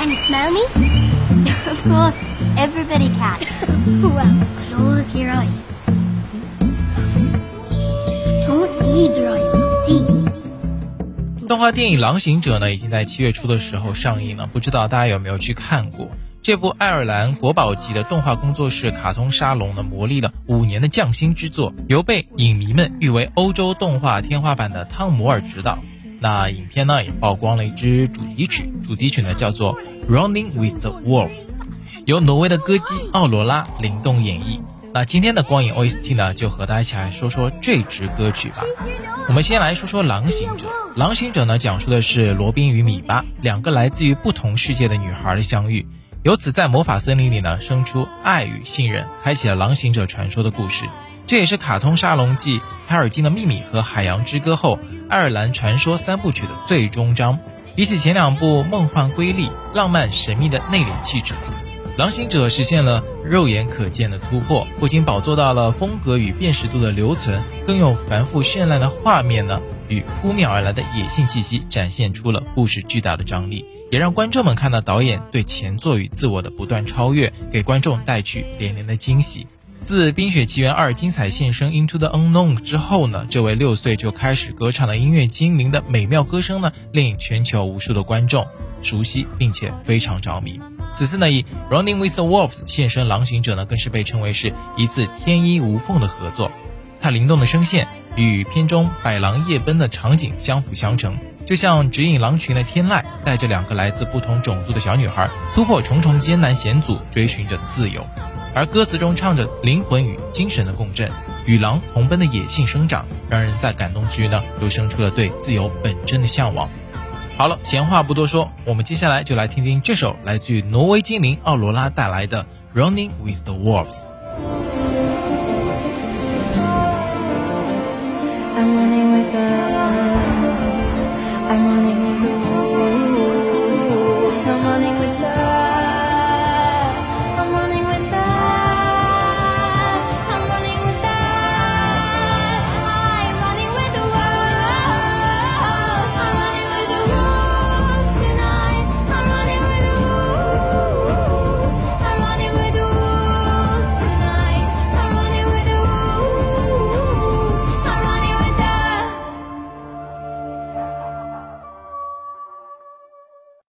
Can you smell me? of course, everybody can. well, close your eyes. Don't need your eyes 动画电影《狼行者》呢，已经在七月初的时候上映了，不知道大家有没有去看过？这部爱尔兰国宝级的动画工作室卡通沙龙呢，磨砺了五年的匠心之作，由被影迷们誉为欧洲动画天花板的汤姆尔执导。那影片呢也曝光了一支主题曲，主题曲呢叫做《Running with the Wolves》，由挪威的歌姬奥罗拉灵动演绎。那今天的光影 OST 呢，就和大家一起来说说这支歌曲吧。我们先来说说《狼行者》。《狼行者》呢，讲述的是罗宾与米巴两个来自于不同世界的女孩的相遇。由此，在魔法森林里呢，生出爱与信任，开启了狼行者传说的故事。这也是卡通沙龙继《海尔金的秘密》和《海洋之歌》后，爱尔兰传说三部曲的最终章。比起前两部梦幻瑰丽、浪漫神秘的内敛气质，狼行者实现了肉眼可见的突破，不仅宝做到了风格与辨识度的留存，更用繁复绚烂的画面呢，与扑面而来的野性气息，展现出了故事巨大的张力。也让观众们看到导演对前作与自我的不断超越，给观众带去连连的惊喜。自《冰雪奇缘二》精彩现身《Into the Unknown》之后呢，这位六岁就开始歌唱的音乐精灵的美妙歌声呢，令全球无数的观众熟悉并且非常着迷。此次呢，以《Running with the Wolves》现身《狼行者》呢，更是被称为是一次天衣无缝的合作。它灵动的声线与片中百狼夜奔的场景相辅相成。就像指引狼群的天籁，带着两个来自不同种族的小女孩，突破重重艰难险阻，追寻着自由。而歌词中唱着灵魂与精神的共振，与狼同奔的野性生长，让人在感动之余呢，又生出了对自由本真的向往。好了，闲话不多说，我们接下来就来听听这首来自于挪威精灵奥罗拉带来的《Running with the Wolves》。